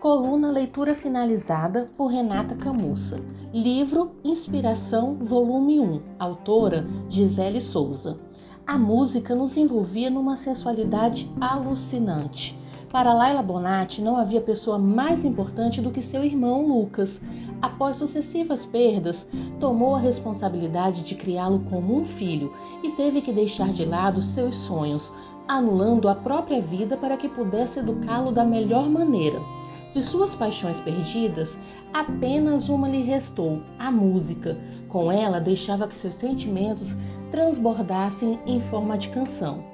Coluna Leitura Finalizada por Renata Camussa. Livro Inspiração, volume 1. Autora Gisele Souza. A música nos envolvia numa sensualidade alucinante. Para Laila Bonatti não havia pessoa mais importante do que seu irmão Lucas. Após sucessivas perdas, tomou a responsabilidade de criá-lo como um filho e teve que deixar de lado seus sonhos, anulando a própria vida para que pudesse educá-lo da melhor maneira. De suas paixões perdidas, apenas uma lhe restou: a música. Com ela, deixava que seus sentimentos transbordassem em forma de canção.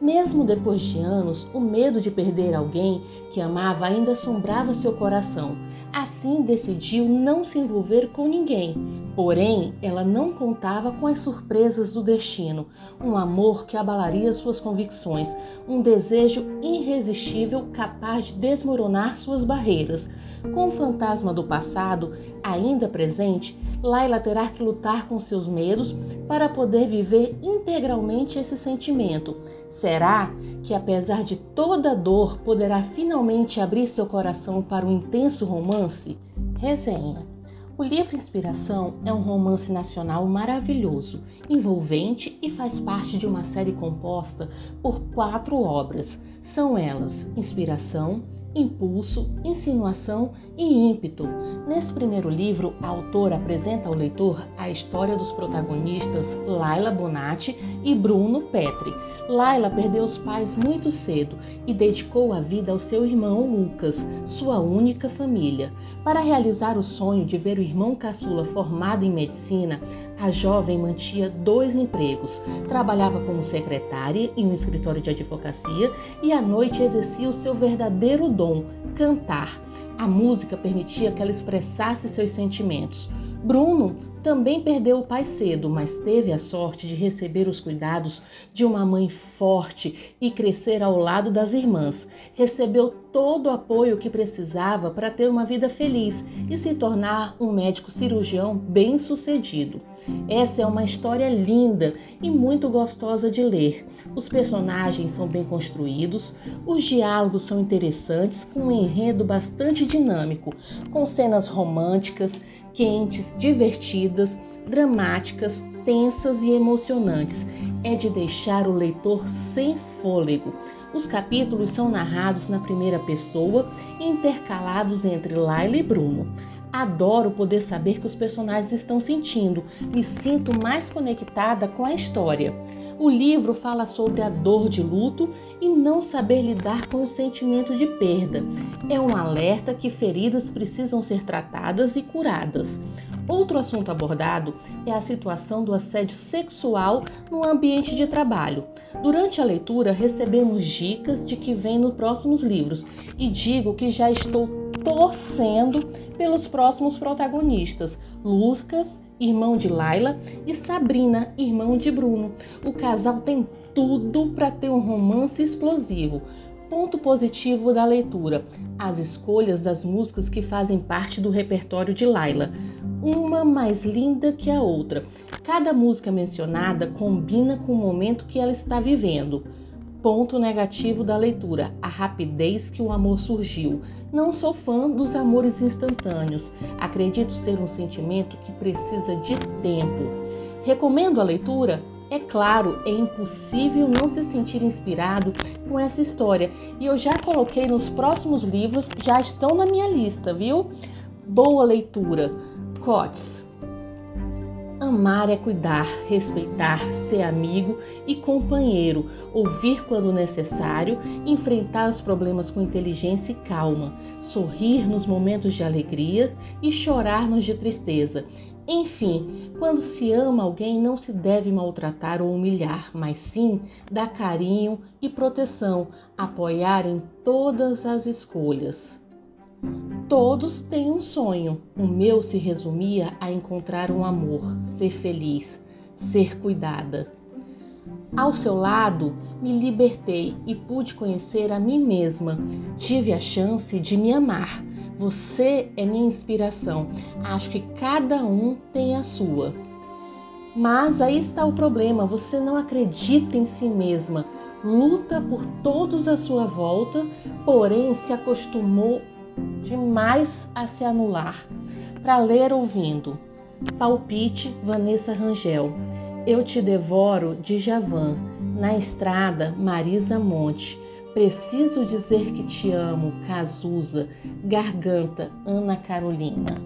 Mesmo depois de anos, o medo de perder alguém que amava ainda assombrava seu coração. Assim decidiu não se envolver com ninguém. Porém, ela não contava com as surpresas do destino, um amor que abalaria suas convicções, um desejo irresistível capaz de desmoronar suas barreiras. Com o fantasma do passado ainda presente, Laila terá que lutar com seus medos para poder viver integralmente esse sentimento. Será que, apesar de toda a dor, poderá finalmente abrir seu coração para um intenso romance? Resenha. O livro Inspiração é um romance nacional maravilhoso, envolvente e faz parte de uma série composta por quatro obras. São elas Inspiração, impulso, insinuação e ímpeto. Nesse primeiro livro, a autora apresenta ao leitor a história dos protagonistas Laila Bonatti e Bruno Petri. Laila perdeu os pais muito cedo e dedicou a vida ao seu irmão Lucas, sua única família. Para realizar o sonho de ver o irmão caçula formado em medicina, a jovem mantinha dois empregos. Trabalhava como secretária em um escritório de advocacia e à noite exercia o seu verdadeiro dom, cantar. A música permitia que ela expressasse seus sentimentos. Bruno também perdeu o pai cedo, mas teve a sorte de receber os cuidados de uma mãe forte e crescer ao lado das irmãs. Recebeu todo o apoio que precisava para ter uma vida feliz e se tornar um médico cirurgião bem-sucedido. Essa é uma história linda e muito gostosa de ler. Os personagens são bem construídos, os diálogos são interessantes, com um enredo bastante dinâmico, com cenas românticas, quentes, divertidas, dramáticas, tensas e emocionantes. É de deixar o leitor sem fôlego. Os capítulos são narrados na primeira pessoa, intercalados entre Laila e Bruno. Adoro poder saber que os personagens estão sentindo, me sinto mais conectada com a história. O livro fala sobre a dor de luto e não saber lidar com o sentimento de perda. É um alerta que feridas precisam ser tratadas e curadas. Outro assunto abordado é a situação do assédio sexual no ambiente de trabalho. Durante a leitura, recebemos dicas de que vem nos próximos livros e digo que já estou torcendo pelos próximos protagonistas, Lucas, irmão de Laila, e Sabrina, irmão de Bruno. O casal tem tudo para ter um romance explosivo. Ponto positivo da leitura: as escolhas das músicas que fazem parte do repertório de Laila uma mais linda que a outra. Cada música mencionada combina com o momento que ela está vivendo. Ponto negativo da leitura: a rapidez que o amor surgiu. Não sou fã dos amores instantâneos. Acredito ser um sentimento que precisa de tempo. Recomendo a leitura? É claro, é impossível não se sentir inspirado com essa história e eu já coloquei nos próximos livros, já estão na minha lista, viu? Boa leitura! Cotes. Amar é cuidar, respeitar, ser amigo e companheiro, ouvir quando necessário, enfrentar os problemas com inteligência e calma, sorrir nos momentos de alegria e chorar nos de tristeza. Enfim, quando se ama alguém, não se deve maltratar ou humilhar, mas sim dar carinho e proteção, apoiar em todas as escolhas. Todos têm um sonho. O meu se resumia a encontrar um amor, ser feliz, ser cuidada. Ao seu lado, me libertei e pude conhecer a mim mesma. Tive a chance de me amar. Você é minha inspiração. Acho que cada um tem a sua. Mas aí está o problema: você não acredita em si mesma, luta por todos à sua volta, porém se acostumou demais a se anular. Para ler ouvindo. Palpite Vanessa Rangel. Eu te devoro de Javan. Na estrada Marisa Monte. Preciso dizer que te amo, Cazuza. Garganta Ana Carolina.